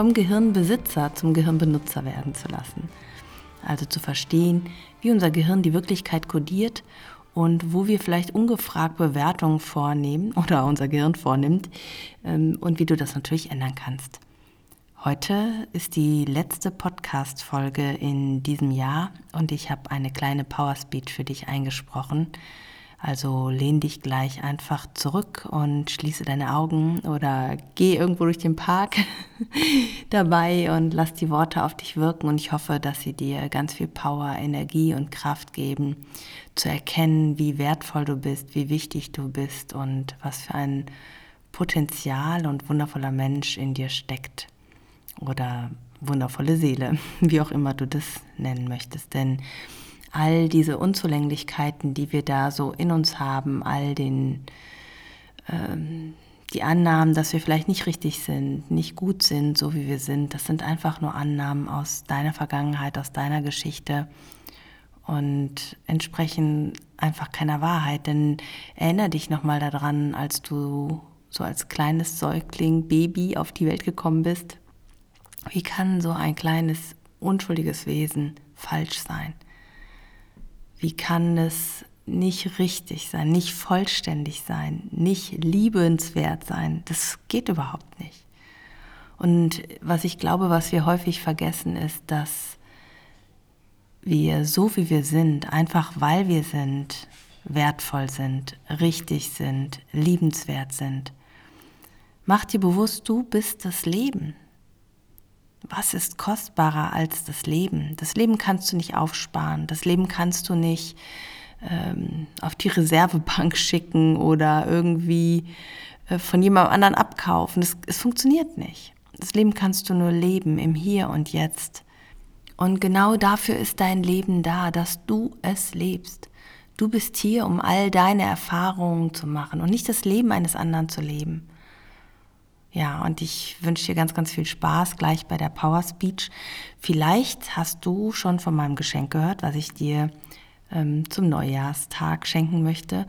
vom Gehirnbesitzer zum Gehirnbenutzer werden zu lassen. Also zu verstehen, wie unser Gehirn die Wirklichkeit kodiert und wo wir vielleicht ungefragt Bewertungen vornehmen oder unser Gehirn vornimmt ähm, und wie du das natürlich ändern kannst. Heute ist die letzte Podcast-Folge in diesem Jahr und ich habe eine kleine Power Speech für dich eingesprochen also lehn dich gleich einfach zurück und schließe deine Augen oder geh irgendwo durch den Park dabei und lass die Worte auf dich wirken. Und ich hoffe, dass sie dir ganz viel Power, Energie und Kraft geben, zu erkennen, wie wertvoll du bist, wie wichtig du bist und was für ein Potenzial und wundervoller Mensch in dir steckt. Oder wundervolle Seele, wie auch immer du das nennen möchtest. Denn all diese Unzulänglichkeiten, die wir da so in uns haben, all den, ähm, die Annahmen, dass wir vielleicht nicht richtig sind, nicht gut sind, so wie wir sind, das sind einfach nur Annahmen aus deiner Vergangenheit, aus deiner Geschichte und entsprechen einfach keiner Wahrheit. Denn erinnere dich nochmal daran, als du so als kleines Säugling, Baby auf die Welt gekommen bist. Wie kann so ein kleines, unschuldiges Wesen falsch sein? Wie kann es nicht richtig sein, nicht vollständig sein, nicht liebenswert sein? Das geht überhaupt nicht. Und was ich glaube, was wir häufig vergessen, ist, dass wir so wie wir sind, einfach weil wir sind, wertvoll sind, richtig sind, liebenswert sind. Mach dir bewusst, du bist das Leben was ist kostbarer als das Leben? Das Leben kannst du nicht aufsparen, das Leben kannst du nicht ähm, auf die Reservebank schicken oder irgendwie äh, von jemandem anderen abkaufen. Es, es funktioniert nicht. Das Leben kannst du nur leben im Hier und Jetzt. Und genau dafür ist dein Leben da, dass du es lebst. Du bist hier, um all deine Erfahrungen zu machen und nicht das Leben eines anderen zu leben. Ja, und ich wünsche dir ganz, ganz viel Spaß gleich bei der Power Speech. Vielleicht hast du schon von meinem Geschenk gehört, was ich dir ähm, zum Neujahrstag schenken möchte.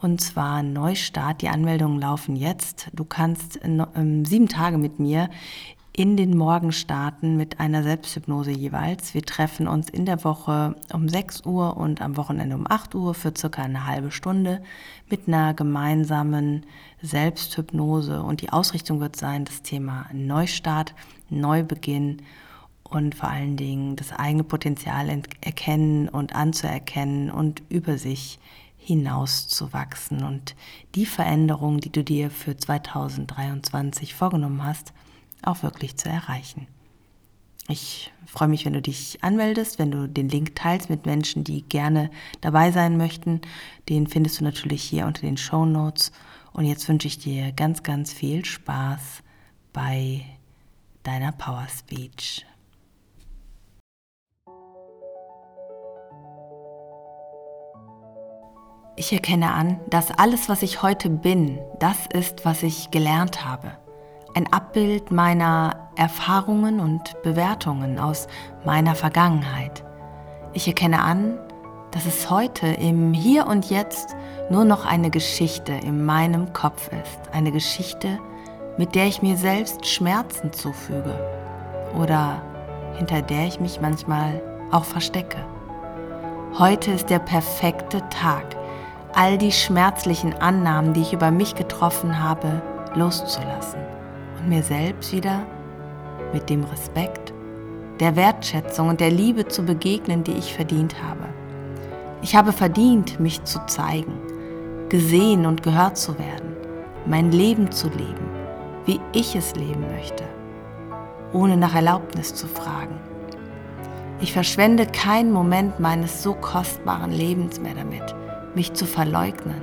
Und zwar Neustart. Die Anmeldungen laufen jetzt. Du kannst ähm, sieben Tage mit mir in den Morgen starten mit einer Selbsthypnose jeweils. Wir treffen uns in der Woche um 6 Uhr und am Wochenende um 8 Uhr für circa eine halbe Stunde mit einer gemeinsamen Selbsthypnose. Und die Ausrichtung wird sein, das Thema Neustart, Neubeginn und vor allen Dingen das eigene Potenzial erkennen und anzuerkennen und über sich hinauszuwachsen und die Veränderung, die du dir für 2023 vorgenommen hast, auch wirklich zu erreichen. Ich freue mich, wenn du dich anmeldest, wenn du den Link teilst mit Menschen, die gerne dabei sein möchten. Den findest du natürlich hier unter den Show Notes. Und jetzt wünsche ich dir ganz, ganz viel Spaß bei deiner Power Speech. Ich erkenne an, dass alles, was ich heute bin, das ist, was ich gelernt habe ein Abbild meiner Erfahrungen und Bewertungen aus meiner Vergangenheit. Ich erkenne an, dass es heute im Hier und Jetzt nur noch eine Geschichte in meinem Kopf ist. Eine Geschichte, mit der ich mir selbst Schmerzen zufüge oder hinter der ich mich manchmal auch verstecke. Heute ist der perfekte Tag, all die schmerzlichen Annahmen, die ich über mich getroffen habe, loszulassen und mir selbst wieder mit dem Respekt, der Wertschätzung und der Liebe zu begegnen, die ich verdient habe. Ich habe verdient, mich zu zeigen, gesehen und gehört zu werden, mein Leben zu leben, wie ich es leben möchte, ohne nach Erlaubnis zu fragen. Ich verschwende keinen Moment meines so kostbaren Lebens mehr damit, mich zu verleugnen,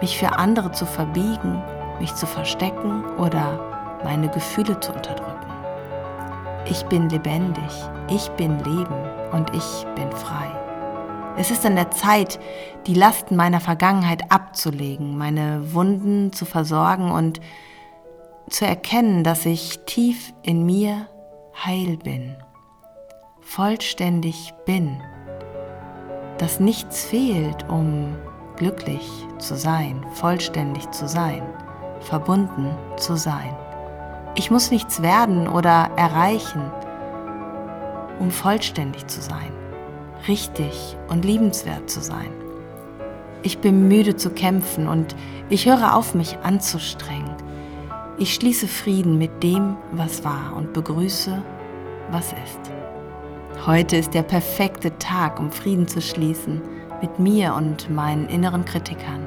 mich für andere zu verbiegen mich zu verstecken oder meine Gefühle zu unterdrücken. Ich bin lebendig, ich bin Leben und ich bin frei. Es ist an der Zeit, die Lasten meiner Vergangenheit abzulegen, meine Wunden zu versorgen und zu erkennen, dass ich tief in mir heil bin, vollständig bin, dass nichts fehlt, um glücklich zu sein, vollständig zu sein, verbunden zu sein. Ich muss nichts werden oder erreichen, um vollständig zu sein, richtig und liebenswert zu sein. Ich bin müde zu kämpfen und ich höre auf, mich anzustrengen. Ich schließe Frieden mit dem, was war und begrüße, was ist. Heute ist der perfekte Tag, um Frieden zu schließen mit mir und meinen inneren Kritikern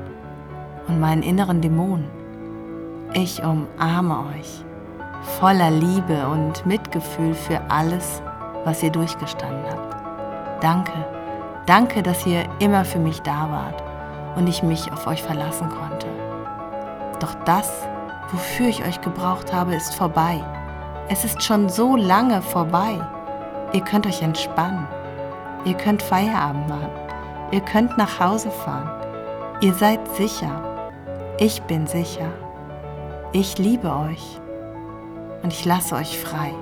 und meinen inneren Dämonen. Ich umarme euch voller Liebe und Mitgefühl für alles, was ihr durchgestanden habt. Danke, danke, dass ihr immer für mich da wart und ich mich auf euch verlassen konnte. Doch das, wofür ich euch gebraucht habe, ist vorbei. Es ist schon so lange vorbei. Ihr könnt euch entspannen. Ihr könnt Feierabend machen. Ihr könnt nach Hause fahren. Ihr seid sicher. Ich bin sicher. Ich liebe euch und ich lasse euch frei.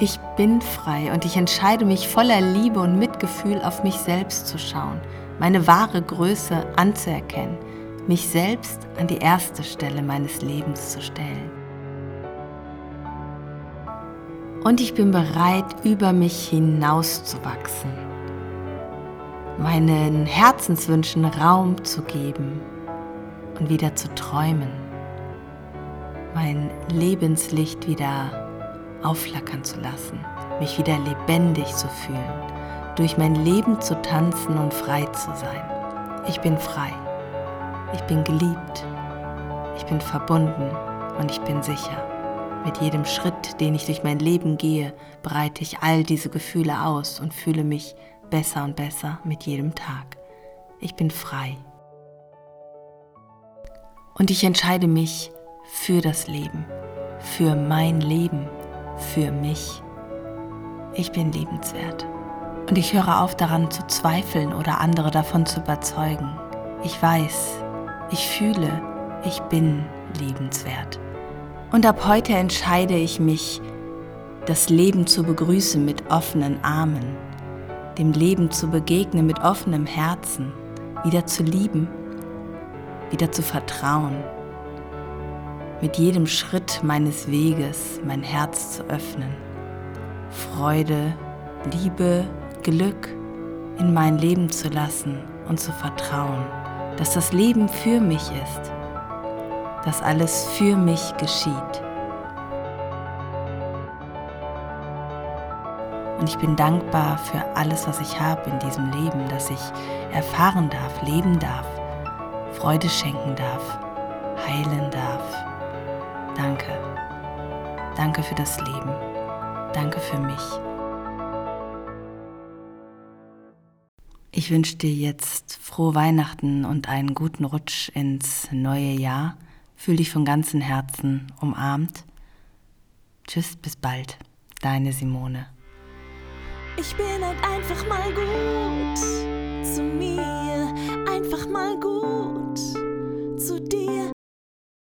Ich bin frei und ich entscheide mich voller Liebe und Mitgefühl auf mich selbst zu schauen, meine wahre Größe anzuerkennen, mich selbst an die erste Stelle meines Lebens zu stellen. Und ich bin bereit, über mich hinauszuwachsen, meinen Herzenswünschen Raum zu geben und wieder zu träumen mein Lebenslicht wieder aufflackern zu lassen, mich wieder lebendig zu fühlen, durch mein Leben zu tanzen und frei zu sein. Ich bin frei, ich bin geliebt, ich bin verbunden und ich bin sicher. Mit jedem Schritt, den ich durch mein Leben gehe, breite ich all diese Gefühle aus und fühle mich besser und besser mit jedem Tag. Ich bin frei. Und ich entscheide mich für das Leben, für mein Leben, für mich. Ich bin liebenswert. Und ich höre auf daran zu zweifeln oder andere davon zu überzeugen. Ich weiß, ich fühle, ich bin liebenswert. Und ab heute entscheide ich mich, das Leben zu begrüßen mit offenen Armen, dem Leben zu begegnen mit offenem Herzen, wieder zu lieben, wieder zu vertrauen mit jedem Schritt meines Weges mein Herz zu öffnen. Freude, Liebe, Glück in mein Leben zu lassen und zu vertrauen, dass das Leben für mich ist, dass alles für mich geschieht. Und ich bin dankbar für alles, was ich habe in diesem Leben, dass ich erfahren darf, leben darf, Freude schenken darf, heilen darf. Danke. Danke für das Leben. Danke für mich. Ich wünsche dir jetzt frohe Weihnachten und einen guten Rutsch ins neue Jahr. Fühl dich von ganzem Herzen umarmt. Tschüss, bis bald. Deine Simone. Ich bin halt einfach mal gut zu mir, einfach mal gut zu dir